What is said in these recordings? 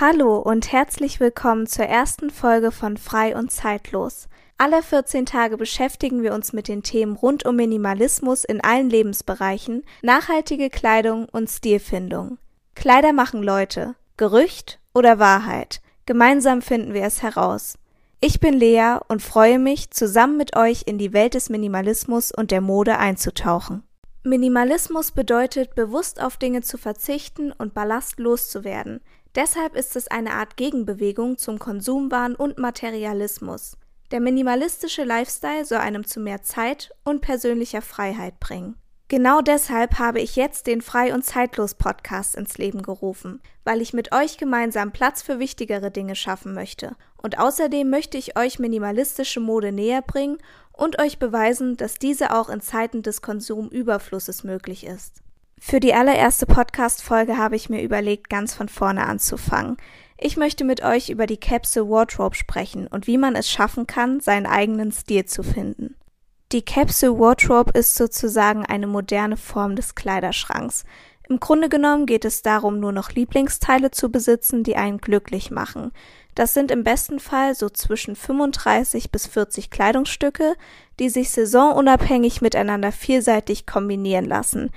Hallo und herzlich willkommen zur ersten Folge von Frei und Zeitlos. Alle 14 Tage beschäftigen wir uns mit den Themen rund um Minimalismus in allen Lebensbereichen, nachhaltige Kleidung und Stilfindung. Kleider machen Leute. Gerücht oder Wahrheit? Gemeinsam finden wir es heraus. Ich bin Lea und freue mich, zusammen mit euch in die Welt des Minimalismus und der Mode einzutauchen. Minimalismus bedeutet, bewusst auf Dinge zu verzichten und ballastlos zu werden. Deshalb ist es eine Art Gegenbewegung zum Konsumwahn und Materialismus. Der minimalistische Lifestyle soll einem zu mehr Zeit und persönlicher Freiheit bringen. Genau deshalb habe ich jetzt den Frei und Zeitlos Podcast ins Leben gerufen, weil ich mit euch gemeinsam Platz für wichtigere Dinge schaffen möchte. Und außerdem möchte ich euch minimalistische Mode näher bringen und euch beweisen, dass diese auch in Zeiten des Konsumüberflusses möglich ist. Für die allererste Podcast-Folge habe ich mir überlegt, ganz von vorne anzufangen. Ich möchte mit euch über die Capsule Wardrobe sprechen und wie man es schaffen kann, seinen eigenen Stil zu finden. Die Capsule Wardrobe ist sozusagen eine moderne Form des Kleiderschranks. Im Grunde genommen geht es darum, nur noch Lieblingsteile zu besitzen, die einen glücklich machen. Das sind im besten Fall so zwischen 35 bis 40 Kleidungsstücke, die sich saisonunabhängig miteinander vielseitig kombinieren lassen.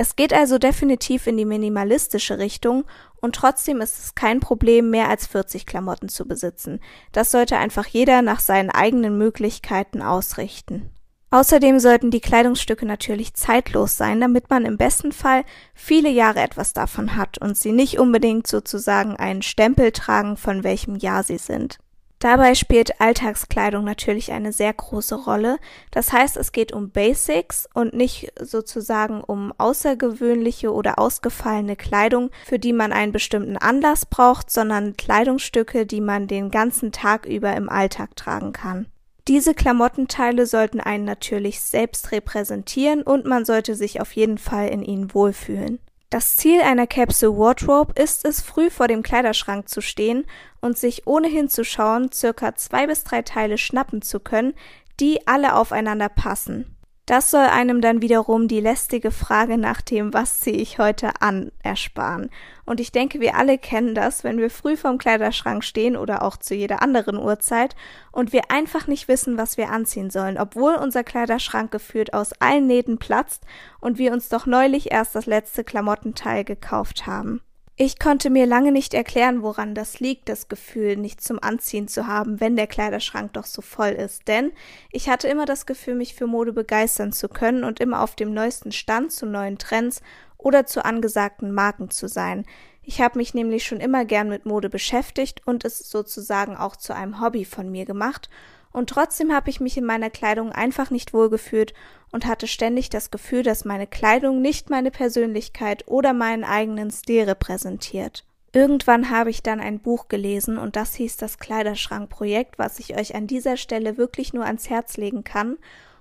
Es geht also definitiv in die minimalistische Richtung und trotzdem ist es kein Problem, mehr als 40 Klamotten zu besitzen. Das sollte einfach jeder nach seinen eigenen Möglichkeiten ausrichten. Außerdem sollten die Kleidungsstücke natürlich zeitlos sein, damit man im besten Fall viele Jahre etwas davon hat und sie nicht unbedingt sozusagen einen Stempel tragen, von welchem Jahr sie sind. Dabei spielt Alltagskleidung natürlich eine sehr große Rolle. Das heißt, es geht um Basics und nicht sozusagen um außergewöhnliche oder ausgefallene Kleidung, für die man einen bestimmten Anlass braucht, sondern Kleidungsstücke, die man den ganzen Tag über im Alltag tragen kann. Diese Klamottenteile sollten einen natürlich selbst repräsentieren und man sollte sich auf jeden Fall in ihnen wohlfühlen. Das Ziel einer Capsule Wardrobe ist es, früh vor dem Kleiderschrank zu stehen und sich ohne hinzuschauen circa zwei bis drei Teile schnappen zu können, die alle aufeinander passen. Das soll einem dann wiederum die lästige Frage nach dem, was ziehe ich heute an, ersparen. Und ich denke, wir alle kennen das, wenn wir früh vorm Kleiderschrank stehen oder auch zu jeder anderen Uhrzeit und wir einfach nicht wissen, was wir anziehen sollen, obwohl unser Kleiderschrank gefühlt aus allen Nähten platzt und wir uns doch neulich erst das letzte Klamottenteil gekauft haben. Ich konnte mir lange nicht erklären, woran das liegt, das Gefühl, nicht zum Anziehen zu haben, wenn der Kleiderschrank doch so voll ist. Denn ich hatte immer das Gefühl, mich für Mode begeistern zu können und immer auf dem neuesten Stand zu neuen Trends oder zu angesagten Marken zu sein. Ich habe mich nämlich schon immer gern mit Mode beschäftigt und es sozusagen auch zu einem Hobby von mir gemacht und trotzdem habe ich mich in meiner Kleidung einfach nicht wohlgefühlt und hatte ständig das Gefühl, dass meine Kleidung nicht meine Persönlichkeit oder meinen eigenen Stil repräsentiert. Irgendwann habe ich dann ein Buch gelesen und das hieß das Kleiderschrankprojekt, was ich euch an dieser Stelle wirklich nur ans Herz legen kann.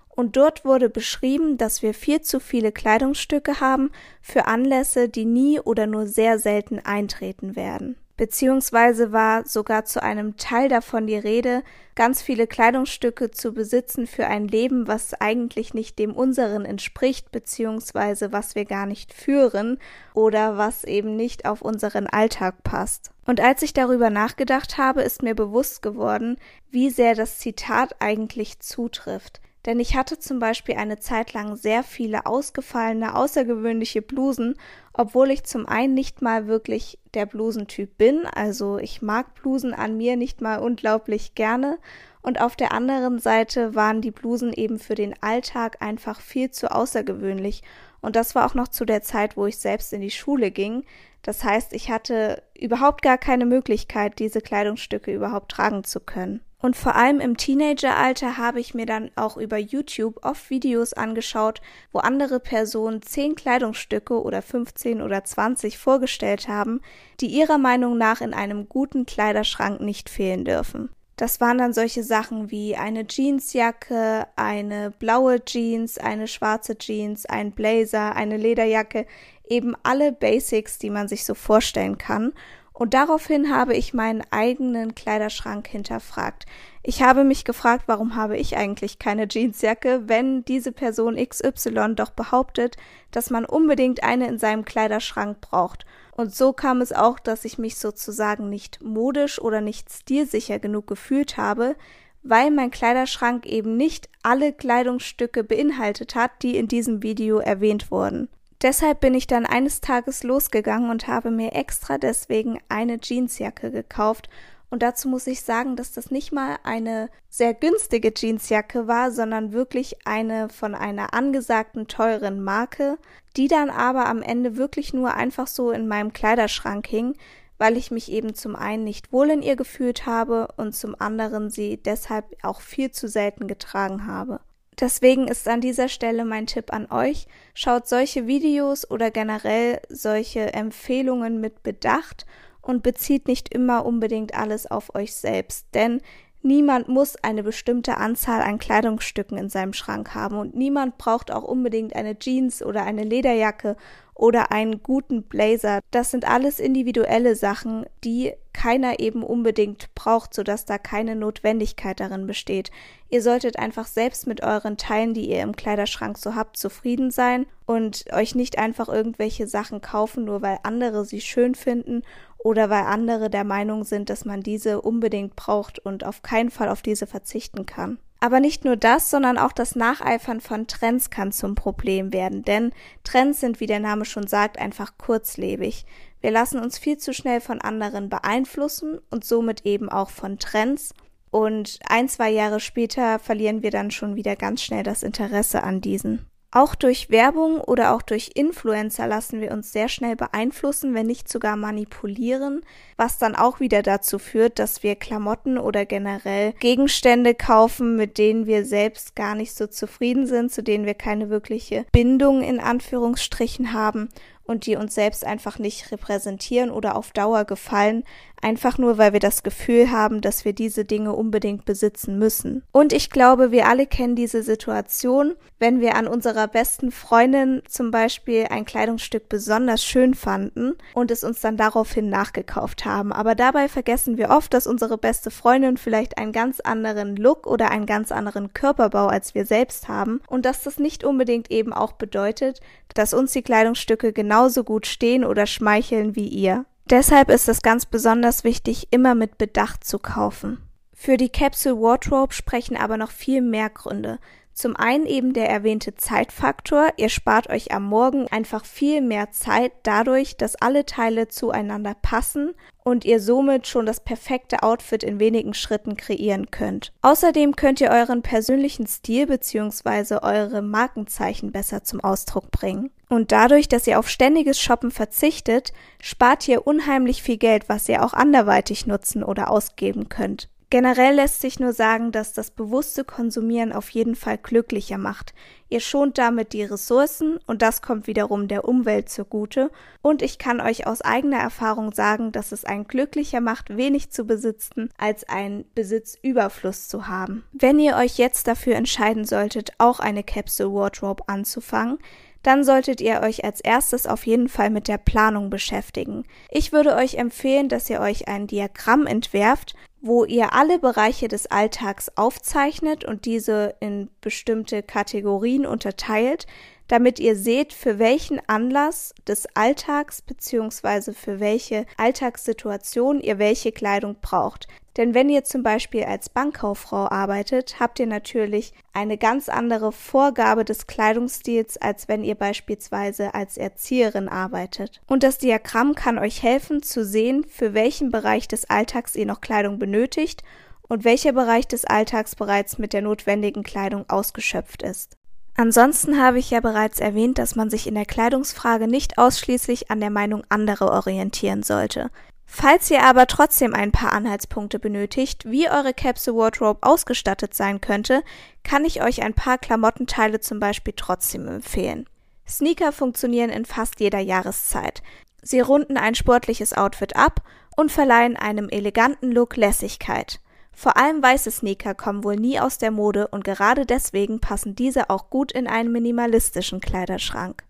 Und dort wurde beschrieben, dass wir viel zu viele Kleidungsstücke haben für Anlässe, die nie oder nur sehr selten eintreten werden beziehungsweise war sogar zu einem Teil davon die Rede, ganz viele Kleidungsstücke zu besitzen für ein Leben, was eigentlich nicht dem unseren entspricht, beziehungsweise was wir gar nicht führen oder was eben nicht auf unseren Alltag passt. Und als ich darüber nachgedacht habe, ist mir bewusst geworden, wie sehr das Zitat eigentlich zutrifft denn ich hatte zum Beispiel eine Zeit lang sehr viele ausgefallene, außergewöhnliche Blusen, obwohl ich zum einen nicht mal wirklich der Blusentyp bin, also ich mag Blusen an mir nicht mal unglaublich gerne, und auf der anderen Seite waren die Blusen eben für den Alltag einfach viel zu außergewöhnlich, und das war auch noch zu der Zeit, wo ich selbst in die Schule ging, das heißt, ich hatte überhaupt gar keine Möglichkeit, diese Kleidungsstücke überhaupt tragen zu können. Und vor allem im Teenageralter habe ich mir dann auch über YouTube oft Videos angeschaut, wo andere Personen zehn Kleidungsstücke oder 15 oder 20 vorgestellt haben, die ihrer Meinung nach in einem guten Kleiderschrank nicht fehlen dürfen. Das waren dann solche Sachen wie eine Jeansjacke, eine blaue Jeans, eine schwarze Jeans, ein Blazer, eine Lederjacke, eben alle Basics, die man sich so vorstellen kann. Und daraufhin habe ich meinen eigenen Kleiderschrank hinterfragt. Ich habe mich gefragt, warum habe ich eigentlich keine Jeansjacke, wenn diese Person XY doch behauptet, dass man unbedingt eine in seinem Kleiderschrank braucht. Und so kam es auch, dass ich mich sozusagen nicht modisch oder nicht stilsicher genug gefühlt habe, weil mein Kleiderschrank eben nicht alle Kleidungsstücke beinhaltet hat, die in diesem Video erwähnt wurden. Deshalb bin ich dann eines Tages losgegangen und habe mir extra deswegen eine Jeansjacke gekauft. Und dazu muss ich sagen, dass das nicht mal eine sehr günstige Jeansjacke war, sondern wirklich eine von einer angesagten teuren Marke, die dann aber am Ende wirklich nur einfach so in meinem Kleiderschrank hing, weil ich mich eben zum einen nicht wohl in ihr gefühlt habe und zum anderen sie deshalb auch viel zu selten getragen habe. Deswegen ist an dieser Stelle mein Tipp an euch, schaut solche Videos oder generell solche Empfehlungen mit Bedacht und bezieht nicht immer unbedingt alles auf euch selbst, denn niemand muss eine bestimmte Anzahl an Kleidungsstücken in seinem Schrank haben und niemand braucht auch unbedingt eine Jeans oder eine Lederjacke oder einen guten Blazer. Das sind alles individuelle Sachen, die keiner eben unbedingt braucht, sodass da keine Notwendigkeit darin besteht. Ihr solltet einfach selbst mit euren Teilen, die ihr im Kleiderschrank so habt, zufrieden sein und euch nicht einfach irgendwelche Sachen kaufen, nur weil andere sie schön finden oder weil andere der Meinung sind, dass man diese unbedingt braucht und auf keinen Fall auf diese verzichten kann. Aber nicht nur das, sondern auch das Nacheifern von Trends kann zum Problem werden, denn Trends sind, wie der Name schon sagt, einfach kurzlebig. Wir lassen uns viel zu schnell von anderen beeinflussen und somit eben auch von Trends. Und ein, zwei Jahre später verlieren wir dann schon wieder ganz schnell das Interesse an diesen. Auch durch Werbung oder auch durch Influencer lassen wir uns sehr schnell beeinflussen, wenn nicht sogar manipulieren, was dann auch wieder dazu führt, dass wir Klamotten oder generell Gegenstände kaufen, mit denen wir selbst gar nicht so zufrieden sind, zu denen wir keine wirkliche Bindung in Anführungsstrichen haben und die uns selbst einfach nicht repräsentieren oder auf Dauer gefallen, einfach nur weil wir das Gefühl haben, dass wir diese Dinge unbedingt besitzen müssen. Und ich glaube, wir alle kennen diese Situation, wenn wir an unserer besten Freundin zum Beispiel ein Kleidungsstück besonders schön fanden und es uns dann daraufhin nachgekauft haben. Aber dabei vergessen wir oft, dass unsere beste Freundin vielleicht einen ganz anderen Look oder einen ganz anderen Körperbau als wir selbst haben und dass das nicht unbedingt eben auch bedeutet, dass uns die Kleidungsstücke genauso gut stehen oder schmeicheln wie ihr. Deshalb ist es ganz besonders wichtig, immer mit Bedacht zu kaufen. Für die Capsule Wardrobe sprechen aber noch viel mehr Gründe. Zum einen eben der erwähnte Zeitfaktor. Ihr spart euch am Morgen einfach viel mehr Zeit dadurch, dass alle Teile zueinander passen und ihr somit schon das perfekte Outfit in wenigen Schritten kreieren könnt. Außerdem könnt ihr euren persönlichen Stil bzw. eure Markenzeichen besser zum Ausdruck bringen. Und dadurch, dass ihr auf ständiges Shoppen verzichtet, spart ihr unheimlich viel Geld, was ihr auch anderweitig nutzen oder ausgeben könnt. Generell lässt sich nur sagen, dass das bewusste Konsumieren auf jeden Fall glücklicher macht. Ihr schont damit die Ressourcen und das kommt wiederum der Umwelt zugute. Und ich kann euch aus eigener Erfahrung sagen, dass es einen glücklicher macht, wenig zu besitzen, als einen Besitzüberfluss zu haben. Wenn ihr euch jetzt dafür entscheiden solltet, auch eine Capsule Wardrobe anzufangen, dann solltet ihr euch als erstes auf jeden Fall mit der Planung beschäftigen. Ich würde euch empfehlen, dass ihr euch ein Diagramm entwerft, wo ihr alle Bereiche des Alltags aufzeichnet und diese in bestimmte Kategorien unterteilt, damit ihr seht, für welchen Anlass des Alltags bzw. für welche Alltagssituation ihr welche Kleidung braucht. Denn wenn ihr zum Beispiel als Bankkauffrau arbeitet, habt ihr natürlich eine ganz andere Vorgabe des Kleidungsstils, als wenn ihr beispielsweise als Erzieherin arbeitet. Und das Diagramm kann euch helfen zu sehen, für welchen Bereich des Alltags ihr noch Kleidung benötigt und welcher Bereich des Alltags bereits mit der notwendigen Kleidung ausgeschöpft ist. Ansonsten habe ich ja bereits erwähnt, dass man sich in der Kleidungsfrage nicht ausschließlich an der Meinung anderer orientieren sollte. Falls ihr aber trotzdem ein paar Anhaltspunkte benötigt, wie eure Capsule Wardrobe ausgestattet sein könnte, kann ich euch ein paar Klamottenteile zum Beispiel trotzdem empfehlen. Sneaker funktionieren in fast jeder Jahreszeit. Sie runden ein sportliches Outfit ab und verleihen einem eleganten Look Lässigkeit. Vor allem weiße Sneaker kommen wohl nie aus der Mode und gerade deswegen passen diese auch gut in einen minimalistischen Kleiderschrank.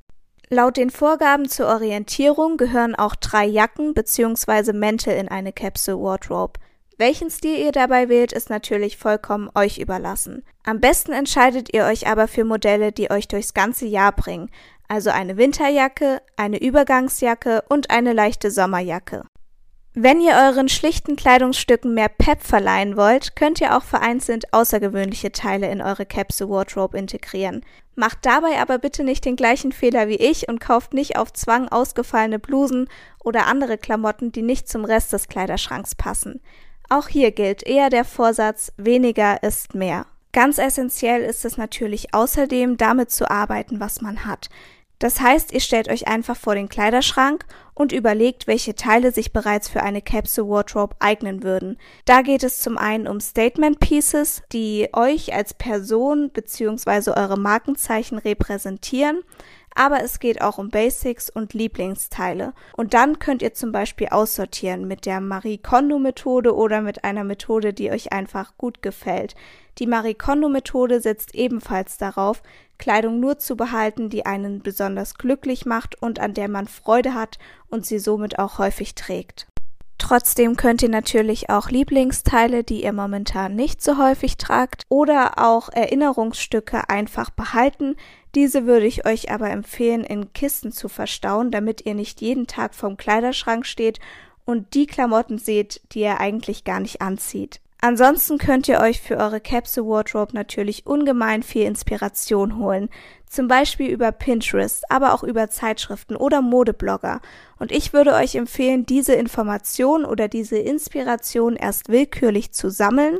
Laut den Vorgaben zur Orientierung gehören auch drei Jacken bzw. Mäntel in eine Capsule Wardrobe. Welchen Stil ihr dabei wählt, ist natürlich vollkommen euch überlassen. Am besten entscheidet ihr euch aber für Modelle, die euch durchs ganze Jahr bringen, also eine Winterjacke, eine Übergangsjacke und eine leichte Sommerjacke. Wenn ihr euren schlichten Kleidungsstücken mehr Pep verleihen wollt, könnt ihr auch vereinzelt außergewöhnliche Teile in eure Capsule Wardrobe integrieren. Macht dabei aber bitte nicht den gleichen Fehler wie ich und kauft nicht auf Zwang ausgefallene Blusen oder andere Klamotten, die nicht zum Rest des Kleiderschranks passen. Auch hier gilt eher der Vorsatz weniger ist mehr. Ganz essentiell ist es natürlich außerdem, damit zu arbeiten, was man hat. Das heißt, ihr stellt euch einfach vor den Kleiderschrank und überlegt, welche Teile sich bereits für eine Capsule Wardrobe eignen würden. Da geht es zum einen um Statement Pieces, die euch als Person bzw. eure Markenzeichen repräsentieren, aber es geht auch um Basics und Lieblingsteile. Und dann könnt ihr zum Beispiel aussortieren mit der Marie Kondo Methode oder mit einer Methode, die euch einfach gut gefällt. Die Marie Kondo Methode setzt ebenfalls darauf, Kleidung nur zu behalten, die einen besonders glücklich macht und an der man Freude hat und sie somit auch häufig trägt. Trotzdem könnt ihr natürlich auch Lieblingsteile, die ihr momentan nicht so häufig tragt, oder auch Erinnerungsstücke einfach behalten. Diese würde ich euch aber empfehlen, in Kisten zu verstauen, damit ihr nicht jeden Tag vorm Kleiderschrank steht und die Klamotten seht, die ihr eigentlich gar nicht anzieht. Ansonsten könnt ihr euch für eure Capsule Wardrobe natürlich ungemein viel Inspiration holen. Zum Beispiel über Pinterest, aber auch über Zeitschriften oder Modeblogger. Und ich würde euch empfehlen, diese Information oder diese Inspiration erst willkürlich zu sammeln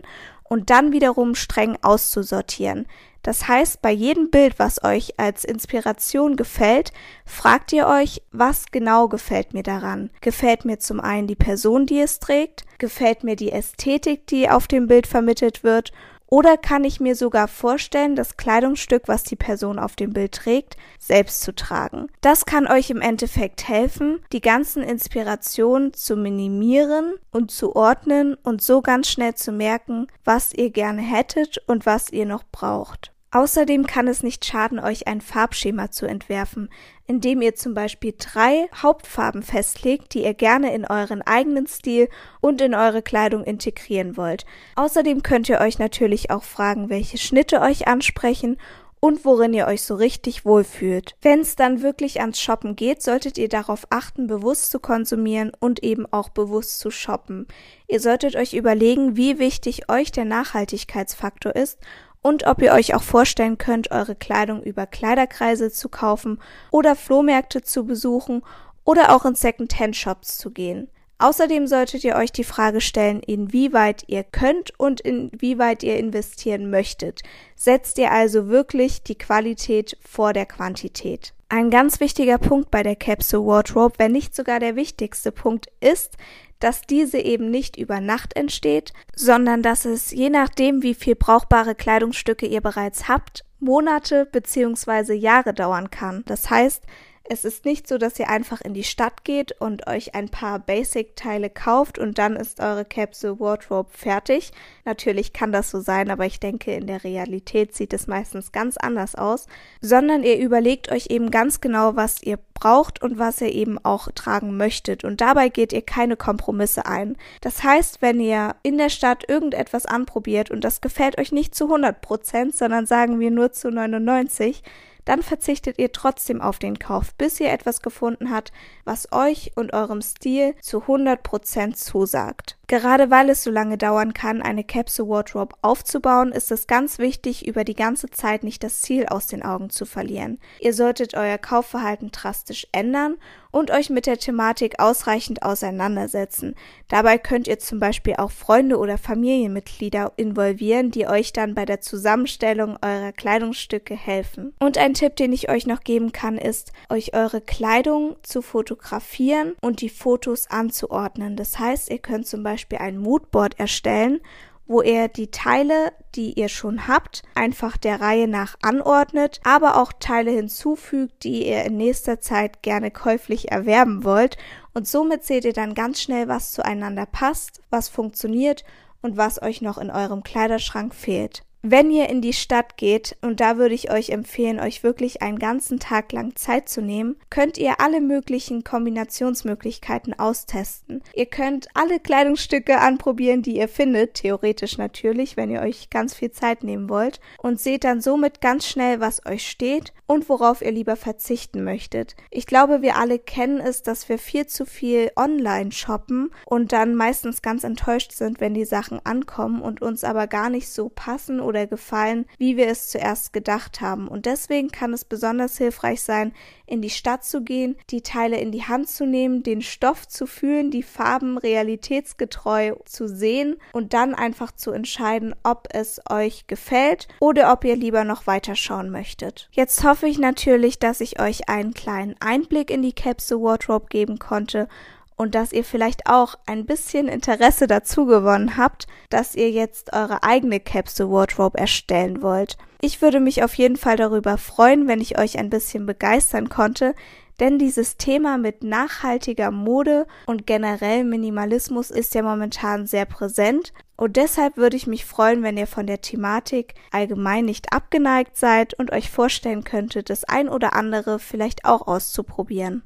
und dann wiederum streng auszusortieren. Das heißt, bei jedem Bild, was euch als Inspiration gefällt, fragt ihr euch, was genau gefällt mir daran? Gefällt mir zum einen die Person, die es trägt? Gefällt mir die Ästhetik, die auf dem Bild vermittelt wird? Oder kann ich mir sogar vorstellen, das Kleidungsstück, was die Person auf dem Bild trägt, selbst zu tragen? Das kann euch im Endeffekt helfen, die ganzen Inspirationen zu minimieren und zu ordnen und so ganz schnell zu merken, was ihr gerne hättet und was ihr noch braucht. Außerdem kann es nicht schaden, euch ein Farbschema zu entwerfen, indem ihr zum Beispiel drei Hauptfarben festlegt, die ihr gerne in euren eigenen Stil und in eure Kleidung integrieren wollt. Außerdem könnt ihr euch natürlich auch fragen, welche Schnitte euch ansprechen und worin ihr euch so richtig wohlfühlt. Wenn es dann wirklich ans Shoppen geht, solltet ihr darauf achten, bewusst zu konsumieren und eben auch bewusst zu shoppen. Ihr solltet euch überlegen, wie wichtig euch der Nachhaltigkeitsfaktor ist und ob ihr euch auch vorstellen könnt, eure Kleidung über Kleiderkreise zu kaufen oder Flohmärkte zu besuchen oder auch in Second-Hand-Shops zu gehen. Außerdem solltet ihr euch die Frage stellen, inwieweit ihr könnt und inwieweit ihr investieren möchtet. Setzt ihr also wirklich die Qualität vor der Quantität? Ein ganz wichtiger Punkt bei der Capsule Wardrobe, wenn nicht sogar der wichtigste Punkt ist, dass diese eben nicht über Nacht entsteht, sondern dass es je nachdem, wie viel brauchbare Kleidungsstücke ihr bereits habt, Monate bzw. Jahre dauern kann. Das heißt, es ist nicht so, dass ihr einfach in die Stadt geht und euch ein paar Basic-Teile kauft und dann ist eure Capsule Wardrobe fertig. Natürlich kann das so sein, aber ich denke, in der Realität sieht es meistens ganz anders aus, sondern ihr überlegt euch eben ganz genau, was ihr braucht und was ihr eben auch tragen möchtet und dabei geht ihr keine Kompromisse ein. Das heißt, wenn ihr in der Stadt irgendetwas anprobiert und das gefällt euch nicht zu 100 Prozent, sondern sagen wir nur zu 99, dann verzichtet ihr trotzdem auf den Kauf, bis ihr etwas gefunden habt, was euch und eurem Stil zu 100% zusagt. Gerade weil es so lange dauern kann, eine Capsule Wardrobe aufzubauen, ist es ganz wichtig, über die ganze Zeit nicht das Ziel aus den Augen zu verlieren. Ihr solltet euer Kaufverhalten drastisch ändern und euch mit der Thematik ausreichend auseinandersetzen. Dabei könnt ihr zum Beispiel auch Freunde oder Familienmitglieder involvieren, die euch dann bei der Zusammenstellung eurer Kleidungsstücke helfen. Und ein Tipp, den ich euch noch geben kann, ist, euch eure Kleidung zu fotografieren und die Fotos anzuordnen. Das heißt, ihr könnt zum Beispiel ein Moodboard erstellen wo ihr die Teile, die ihr schon habt, einfach der Reihe nach anordnet, aber auch Teile hinzufügt, die ihr in nächster Zeit gerne käuflich erwerben wollt. Und somit seht ihr dann ganz schnell, was zueinander passt, was funktioniert und was euch noch in eurem Kleiderschrank fehlt. Wenn ihr in die Stadt geht, und da würde ich euch empfehlen, euch wirklich einen ganzen Tag lang Zeit zu nehmen, könnt ihr alle möglichen Kombinationsmöglichkeiten austesten. Ihr könnt alle Kleidungsstücke anprobieren, die ihr findet, theoretisch natürlich, wenn ihr euch ganz viel Zeit nehmen wollt, und seht dann somit ganz schnell, was euch steht und worauf ihr lieber verzichten möchtet. Ich glaube, wir alle kennen es, dass wir viel zu viel online shoppen und dann meistens ganz enttäuscht sind, wenn die Sachen ankommen und uns aber gar nicht so passen oder gefallen, wie wir es zuerst gedacht haben. Und deswegen kann es besonders hilfreich sein, in die Stadt zu gehen, die Teile in die Hand zu nehmen, den Stoff zu fühlen, die Farben realitätsgetreu zu sehen und dann einfach zu entscheiden, ob es euch gefällt oder ob ihr lieber noch weiterschauen möchtet. Jetzt hoffe ich natürlich, dass ich euch einen kleinen Einblick in die Capsule Wardrobe geben konnte und dass ihr vielleicht auch ein bisschen Interesse dazu gewonnen habt, dass ihr jetzt eure eigene Capsule Wardrobe erstellen wollt. Ich würde mich auf jeden Fall darüber freuen, wenn ich euch ein bisschen begeistern konnte, denn dieses Thema mit nachhaltiger Mode und generell Minimalismus ist ja momentan sehr präsent und deshalb würde ich mich freuen, wenn ihr von der Thematik allgemein nicht abgeneigt seid und euch vorstellen könntet, das ein oder andere vielleicht auch auszuprobieren.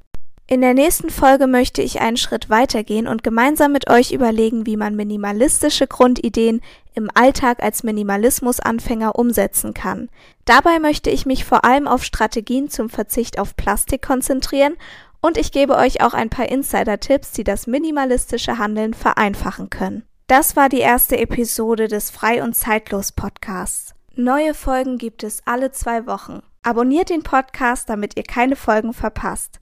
In der nächsten Folge möchte ich einen Schritt weitergehen und gemeinsam mit euch überlegen, wie man minimalistische Grundideen im Alltag als Minimalismusanfänger umsetzen kann. Dabei möchte ich mich vor allem auf Strategien zum Verzicht auf Plastik konzentrieren und ich gebe euch auch ein paar Insider-Tipps, die das minimalistische Handeln vereinfachen können. Das war die erste Episode des Frei und Zeitlos Podcasts. Neue Folgen gibt es alle zwei Wochen. Abonniert den Podcast, damit ihr keine Folgen verpasst.